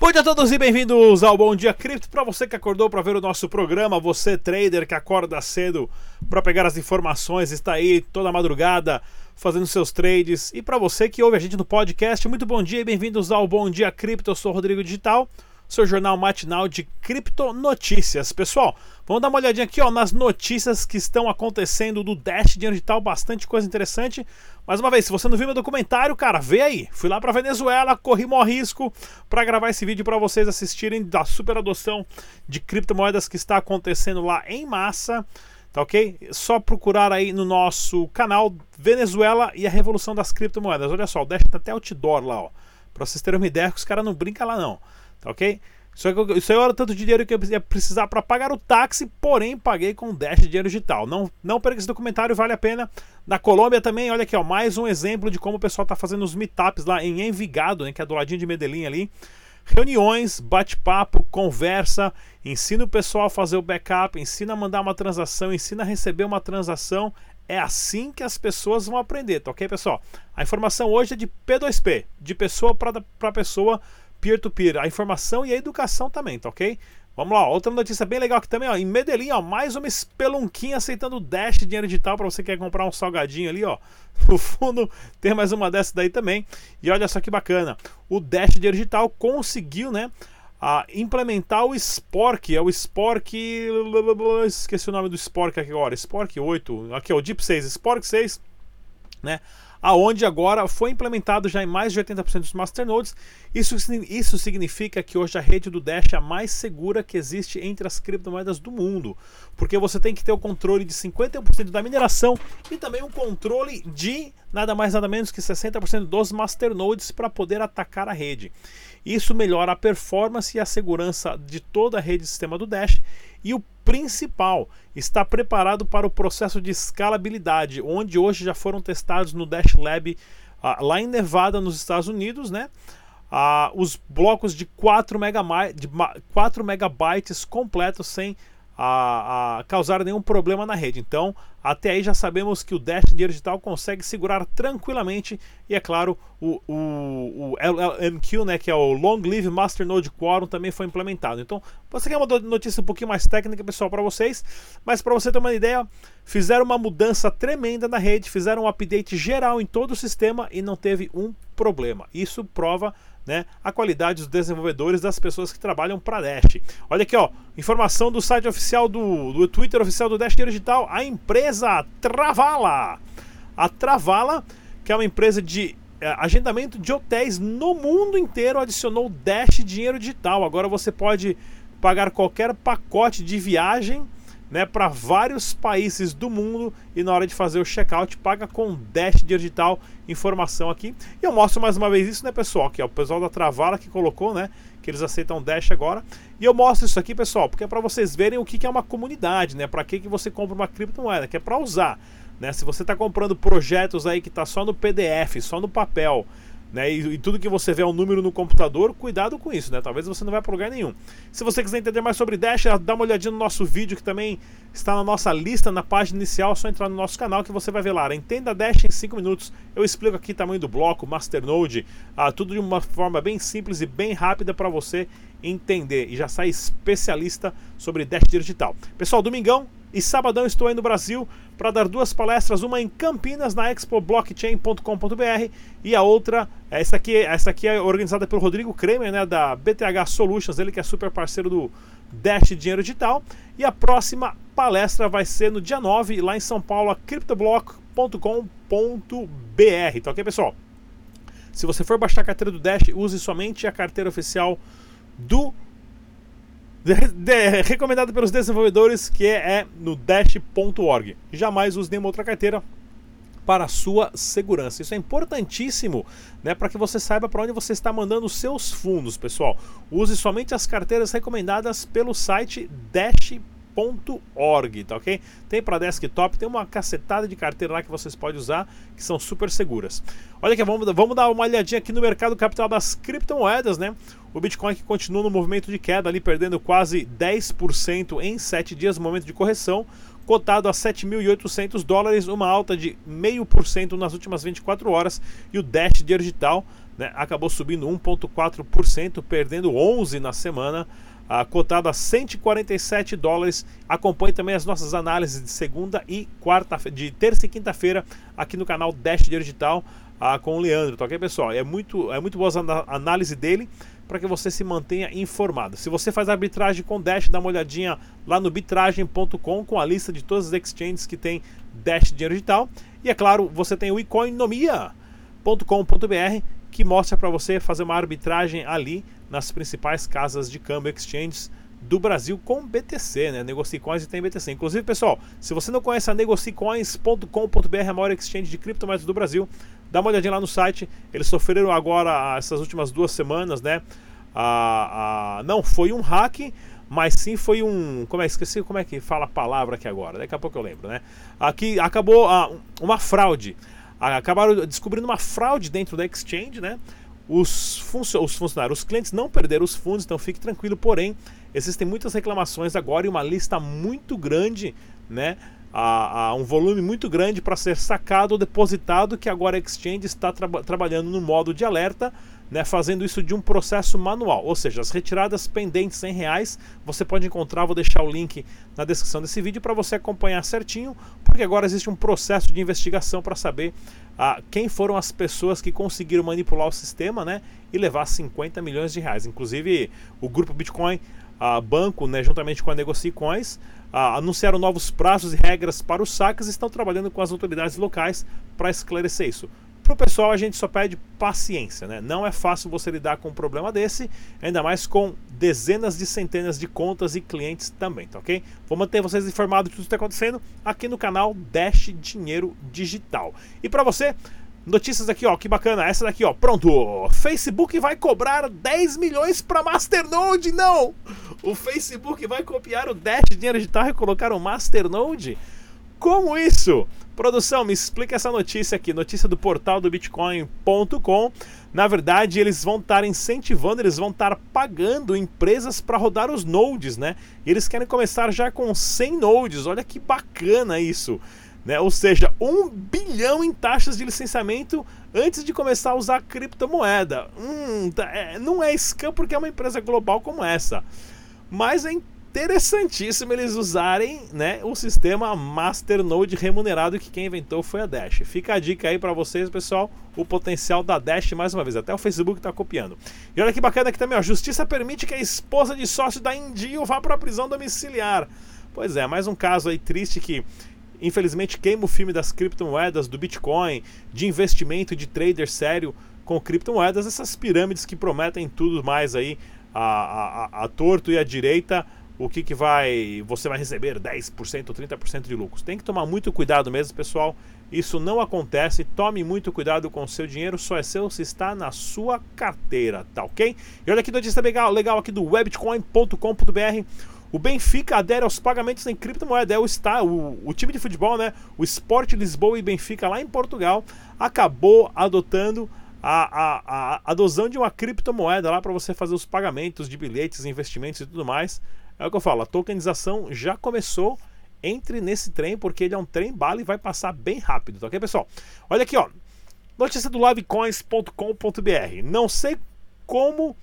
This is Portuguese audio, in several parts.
Bom dia a todos e bem-vindos ao Bom Dia Cripto. Para você que acordou para ver o nosso programa, você trader que acorda cedo para pegar as informações, está aí toda madrugada fazendo seus trades. E para você que ouve a gente no podcast, muito bom dia e bem-vindos ao Bom Dia Cripto. Eu sou o Rodrigo Digital seu jornal matinal de cripto notícias. Pessoal, vamos dar uma olhadinha aqui ó, nas notícias que estão acontecendo do Dash Dinheiro Digital, bastante coisa interessante. Mais uma vez, se você não viu meu documentário, cara, vê aí. Fui lá para Venezuela, corri maior risco para gravar esse vídeo para vocês assistirem da super adoção de criptomoedas que está acontecendo lá em massa. Tá ok? Só procurar aí no nosso canal Venezuela e a Revolução das Criptomoedas. Olha só, o Dash tá até outdoor lá, ó. Pra vocês terem uma ideia que os caras não brincam lá não. Ok? Isso aí, isso aí era tanto de dinheiro que eu ia precisar para pagar o táxi, porém paguei com Dash de dinheiro digital. Não, não perca esse documentário, vale a pena. Na Colômbia também, olha aqui, ó, mais um exemplo de como o pessoal está fazendo os meetups lá em Envigado, né, que é do ladinho de Medellín ali. Reuniões, bate-papo, conversa, ensina o pessoal a fazer o backup, ensina a mandar uma transação, ensina a receber uma transação. É assim que as pessoas vão aprender, tá ok, pessoal? A informação hoje é de P2P, de pessoa para pessoa peer-to-peer, -peer, a informação e a educação também, tá ok? Vamos lá, outra notícia bem legal aqui também, ó. Em Medellín, ó, mais uma espelunquinha aceitando Dash dinheiro digital para você que quer comprar um salgadinho ali, ó. No fundo, tem mais uma dessa daí também. E olha só que bacana. O Dash dinheiro digital conseguiu, né, a implementar o Spork, é o Spork, esqueci o nome do Spork aqui agora, Spork 8, aqui é o Deep 6, Spork 6, né? Aonde agora foi implementado já em mais de 80% dos masternodes. Isso, isso significa que hoje a rede do Dash é a mais segura que existe entre as criptomoedas do mundo, porque você tem que ter o controle de 51% da mineração e também um controle de nada mais nada menos que 60% dos masternodes para poder atacar a rede. Isso melhora a performance e a segurança de toda a rede de sistema do Dash e o principal, está preparado para o processo de escalabilidade, onde hoje já foram testados no Dash Lab uh, lá em Nevada, nos Estados Unidos, né? Uh, os blocos de 4, de 4 megabytes completos sem a, a, causar nenhum problema na rede. Então, até aí já sabemos que o Dash Digital consegue segurar tranquilamente e, é claro, o, o, o LLMQ, né, que é o Long Live Master Node Quorum, também foi implementado. Então, você quer uma notícia um pouquinho mais técnica, pessoal, para vocês, mas para você ter uma ideia, fizeram uma mudança tremenda na rede, fizeram um update geral em todo o sistema e não teve um problema. Isso prova né, a qualidade dos desenvolvedores, das pessoas que trabalham para Dash. Olha aqui, ó, informação do site oficial do, do Twitter oficial do Dash Digital, a empresa Travala. A Travala, que é uma empresa de é, agendamento de hotéis no mundo inteiro, adicionou Dash Dinheiro Digital. Agora você pode pagar qualquer pacote de viagem né, para vários países do mundo e na hora de fazer o checkout paga com Dash Digital informação aqui. E eu mostro mais uma vez isso, né, pessoal, que é o pessoal da Travala que colocou, né, que eles aceitam Dash agora. E eu mostro isso aqui, pessoal, porque é para vocês verem o que, que é uma comunidade, né, para que, que você compra uma criptomoeda, que é para usar, né? Se você está comprando projetos aí que está só no PDF, só no papel, né? E, e, tudo que você vê é um número no computador, cuidado com isso, né? Talvez você não vá para lugar nenhum. Se você quiser entender mais sobre Dash, dá uma olhadinha no nosso vídeo que também está na nossa lista, na página inicial, é só entrar no nosso canal que você vai ver lá. Entenda Dash em 5 minutos. Eu explico aqui tamanho do bloco, Masternode, ah, tudo de uma forma bem simples e bem rápida para você entender e já sai especialista sobre Dash digital. Pessoal, domingão e sabadão estou aí no Brasil para dar duas palestras, uma em Campinas na expoblockchain.com.br e a outra, essa aqui, essa aqui é organizada pelo Rodrigo Kremer, né, da BTH Solutions, ele que é super parceiro do Dash Dinheiro Digital. E a próxima palestra vai ser no dia 9, lá em São Paulo, a cryptoblock.com.br. Tá ok, pessoal? Se você for baixar a carteira do Dash, use somente a carteira oficial do de, de, recomendado pelos desenvolvedores que é, é no dash.org. Jamais use nenhuma outra carteira para a sua segurança. Isso é importantíssimo, né, para que você saiba para onde você está mandando os seus fundos, pessoal. Use somente as carteiras recomendadas pelo site dash.org .org, tá ok? Tem para desktop, tem uma cacetada de carteira lá que vocês podem usar, que são super seguras. Olha aqui, vamos, vamos dar uma olhadinha aqui no mercado capital das criptomoedas, né? O Bitcoin que continua no movimento de queda ali, perdendo quase 10% em 7 dias, momento de correção, cotado a 7.800 dólares, uma alta de 0,5% nas últimas 24 horas. E o Dash Digital né, acabou subindo 1,4%, perdendo 11% na semana cotado a 147 dólares. Acompanhe também as nossas análises de segunda e quarta, de terça e quinta-feira aqui no canal Dash Digital uh, com o Leandro, tá ok, pessoal? É muito, é muito boa a análise dele para que você se mantenha informado. Se você faz arbitragem com Dash, dá uma olhadinha lá no bitragem.com com a lista de todas as exchanges que tem Dash Dinheiro Digital. E é claro, você tem o economia.com.br que mostra para você fazer uma arbitragem ali nas principais casas de câmbio exchanges do Brasil com BTC, né? Negocicoins e tem BTC. Inclusive, pessoal, se você não conhece a negocicoins.com.br, a maior exchange de criptomoedas do Brasil, dá uma olhadinha lá no site. Eles sofreram agora essas últimas duas semanas, né? Ah, ah, não foi um hack, mas sim foi um. Como é esqueci como é que fala a palavra aqui agora? Daqui a pouco eu lembro, né? Aqui acabou ah, uma fraude. Acabaram descobrindo uma fraude dentro da exchange, né? Os, os funcionários, os clientes não perderam os fundos, então fique tranquilo. Porém, existem muitas reclamações agora e uma lista muito grande, né? A, a um volume muito grande para ser sacado ou depositado, que agora a Exchange está tra trabalhando no modo de alerta, né, fazendo isso de um processo manual. Ou seja, as retiradas pendentes em reais, você pode encontrar, vou deixar o link na descrição desse vídeo para você acompanhar certinho, porque agora existe um processo de investigação para saber ah, quem foram as pessoas que conseguiram manipular o sistema né, e levar 50 milhões de reais. Inclusive, o grupo Bitcoin a banco, né, juntamente com a Negocicoins, ah, anunciaram novos prazos e regras para os saques e estão trabalhando com as autoridades locais para esclarecer isso. Para o pessoal, a gente só pede paciência, né? Não é fácil você lidar com um problema desse, ainda mais com dezenas de centenas de contas e clientes também, tá ok? Vou manter vocês informados de tudo que está acontecendo aqui no canal Dash Dinheiro Digital. E para você, Notícias aqui, ó, que bacana. Essa daqui, ó, pronto. Facebook vai cobrar 10 milhões para Masternode. Não! O Facebook vai copiar o Dash Dinheiro Digital e colocar o Masternode? Como isso? Produção, me explica essa notícia aqui, notícia do portal do Bitcoin.com. Na verdade, eles vão estar incentivando, eles vão estar pagando empresas para rodar os nodes, né? E eles querem começar já com 100 nodes. Olha que bacana isso. Né? Ou seja, um bilhão em taxas de licenciamento antes de começar a usar criptomoeda. Hum, tá, é, não é scam porque é uma empresa global como essa. Mas é interessantíssimo eles usarem né, o sistema Masternode remunerado que quem inventou foi a Dash. Fica a dica aí para vocês, pessoal, o potencial da Dash mais uma vez. Até o Facebook está copiando. E olha que bacana aqui também, a justiça permite que a esposa de sócio da Indio vá para a prisão domiciliar. Pois é, mais um caso aí triste que infelizmente queima o filme das criptomoedas, do Bitcoin, de investimento de trader sério com criptomoedas, essas pirâmides que prometem tudo mais aí a, a, a torto e a direita o que, que vai. Você vai receber 10% ou 30% de lucros. Tem que tomar muito cuidado mesmo, pessoal. Isso não acontece. Tome muito cuidado com o seu dinheiro, só é seu se está na sua carteira, tá ok? E olha que notícia legal, legal aqui do webcoin.com.br. O Benfica adere aos pagamentos em criptomoeda. É o, está, o, o time de futebol, né? O Sport Lisboa e Benfica lá em Portugal acabou adotando a, a, a adosão de uma criptomoeda lá para você fazer os pagamentos de bilhetes, investimentos e tudo mais. É o que eu falo, a tokenização já começou. Entre nesse trem, porque ele é um trem bala e vai passar bem rápido, tá ok, pessoal? Olha aqui, ó. Notícia do livecoins.com.br. Não sei como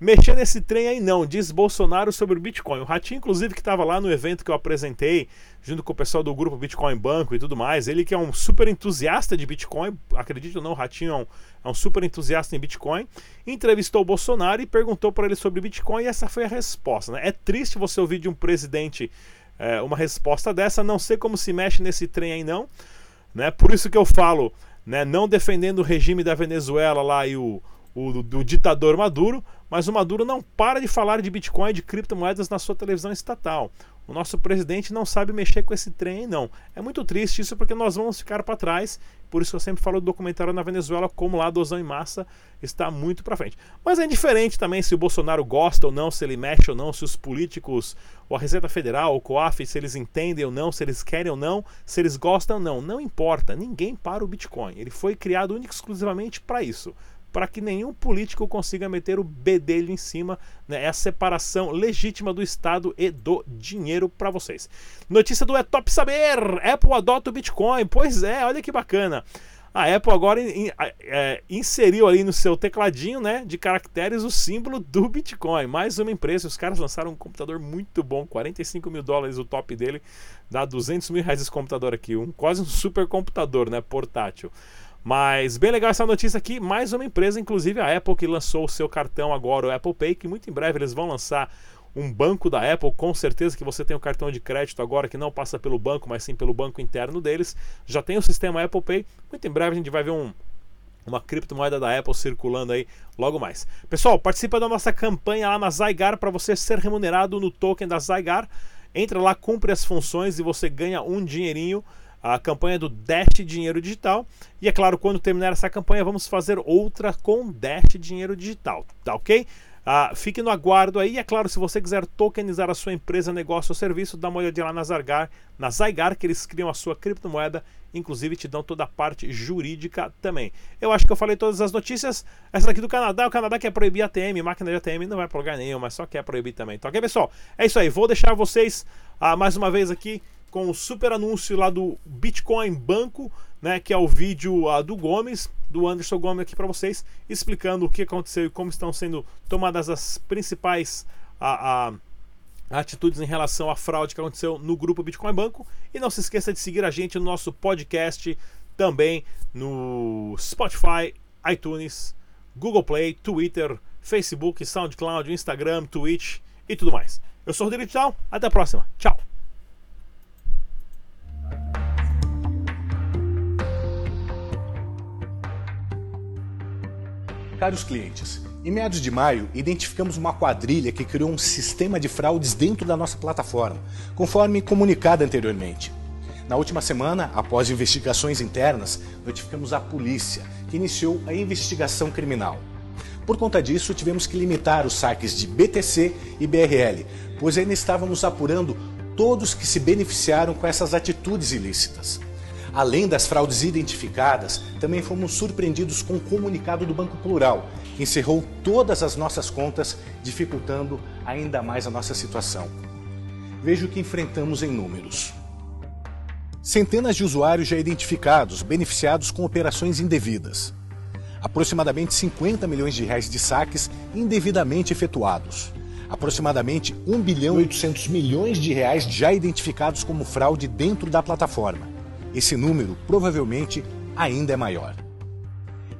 mexer nesse trem aí não, diz Bolsonaro sobre o Bitcoin. O Ratinho, inclusive, que estava lá no evento que eu apresentei, junto com o pessoal do grupo Bitcoin Banco e tudo mais, ele que é um super entusiasta de Bitcoin, acredito ou não, o Ratinho é um, é um super entusiasta em Bitcoin, entrevistou o Bolsonaro e perguntou para ele sobre Bitcoin e essa foi a resposta. Né? É triste você ouvir de um presidente é, uma resposta dessa, não sei como se mexe nesse trem aí não, né? por isso que eu falo, né, não defendendo o regime da Venezuela lá e o o do, do, ditador Maduro, mas o Maduro não para de falar de Bitcoin e de criptomoedas na sua televisão estatal. O nosso presidente não sabe mexer com esse trem, não. É muito triste isso porque nós vamos ficar para trás. Por isso que eu sempre falo do documentário na Venezuela, como lá a em massa está muito para frente. Mas é indiferente também se o Bolsonaro gosta ou não, se ele mexe ou não, se os políticos, ou a Receita Federal, o COAF, se eles entendem ou não, se eles querem ou não, se eles gostam ou não. Não importa. Ninguém para o Bitcoin. Ele foi criado único exclusivamente para isso para que nenhum político consiga meter o B dele em cima. Né? É a separação legítima do Estado e do dinheiro para vocês. Notícia do É Top Saber: Apple adota o Bitcoin. Pois é, olha que bacana. A Apple agora in, in, é, inseriu ali no seu tecladinho né, de caracteres o símbolo do Bitcoin. Mais uma empresa. Os caras lançaram um computador muito bom, 45 mil dólares o top dele, dá 200 mil reais esse computador aqui. Um, quase um super computador né, portátil. Mas bem legal essa notícia aqui. Mais uma empresa, inclusive a Apple, que lançou o seu cartão agora, o Apple Pay, que muito em breve eles vão lançar um banco da Apple, com certeza que você tem o um cartão de crédito agora que não passa pelo banco, mas sim pelo banco interno deles. Já tem o sistema Apple Pay. Muito em breve a gente vai ver um, uma criptomoeda da Apple circulando aí logo mais. Pessoal, participa da nossa campanha lá na Zygar para você ser remunerado no token da Zygar. Entra lá, cumpre as funções e você ganha um dinheirinho. A campanha do Dash Dinheiro Digital. E é claro, quando terminar essa campanha, vamos fazer outra com Dash Dinheiro Digital. Tá ok? Ah, fique no aguardo aí. É claro, se você quiser tokenizar a sua empresa, negócio ou serviço, dá uma olhadinha lá na Zygar, na Zygar, que eles criam a sua criptomoeda, inclusive te dão toda a parte jurídica também. Eu acho que eu falei todas as notícias. Essa daqui do Canadá, o Canadá quer proibir ATM, máquina de ATM não vai para lugar nenhum, mas só quer proibir também. Tá ok, pessoal? É isso aí. Vou deixar vocês ah, mais uma vez aqui com o super anúncio lá do Bitcoin Banco, né, que é o vídeo uh, do Gomes, do Anderson Gomes aqui para vocês, explicando o que aconteceu e como estão sendo tomadas as principais uh, atitudes em relação à fraude que aconteceu no grupo Bitcoin Banco. E não se esqueça de seguir a gente no nosso podcast, também no Spotify, iTunes, Google Play, Twitter, Facebook, SoundCloud, Instagram, Twitch e tudo mais. Eu sou o Rodrigo Tchau, até a próxima. Tchau. Caros clientes, em meados de maio, identificamos uma quadrilha que criou um sistema de fraudes dentro da nossa plataforma, conforme comunicado anteriormente. Na última semana, após investigações internas, notificamos a polícia, que iniciou a investigação criminal. Por conta disso, tivemos que limitar os saques de BTC e BRL, pois ainda estávamos apurando todos que se beneficiaram com essas atitudes ilícitas. Além das fraudes identificadas, também fomos surpreendidos com o comunicado do Banco Plural, que encerrou todas as nossas contas, dificultando ainda mais a nossa situação. Veja o que enfrentamos em números. Centenas de usuários já identificados, beneficiados com operações indevidas. Aproximadamente 50 milhões de reais de saques indevidamente efetuados. Aproximadamente 1 bilhão e 800 milhões de reais já identificados como fraude dentro da plataforma esse número provavelmente ainda é maior.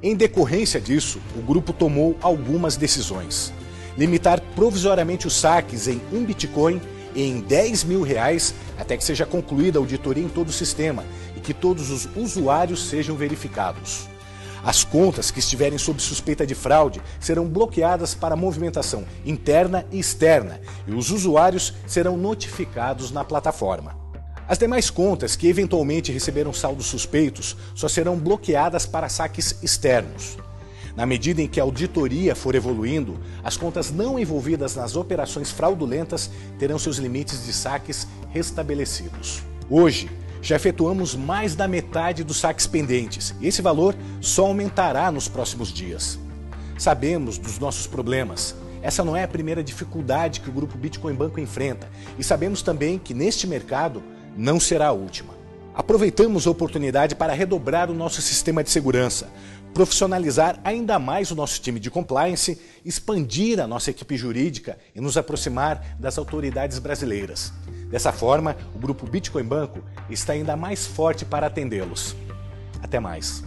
Em decorrência disso, o grupo tomou algumas decisões. Limitar provisoriamente os saques em um Bitcoin e em 10 mil reais até que seja concluída a auditoria em todo o sistema e que todos os usuários sejam verificados. As contas que estiverem sob suspeita de fraude serão bloqueadas para movimentação interna e externa e os usuários serão notificados na plataforma. As demais contas que eventualmente receberam saldos suspeitos só serão bloqueadas para saques externos. Na medida em que a auditoria for evoluindo, as contas não envolvidas nas operações fraudulentas terão seus limites de saques restabelecidos. Hoje, já efetuamos mais da metade dos saques pendentes e esse valor só aumentará nos próximos dias. Sabemos dos nossos problemas. Essa não é a primeira dificuldade que o grupo Bitcoin Banco enfrenta e sabemos também que neste mercado não será a última. Aproveitamos a oportunidade para redobrar o nosso sistema de segurança, profissionalizar ainda mais o nosso time de compliance, expandir a nossa equipe jurídica e nos aproximar das autoridades brasileiras. Dessa forma, o grupo Bitcoin Banco está ainda mais forte para atendê-los. Até mais.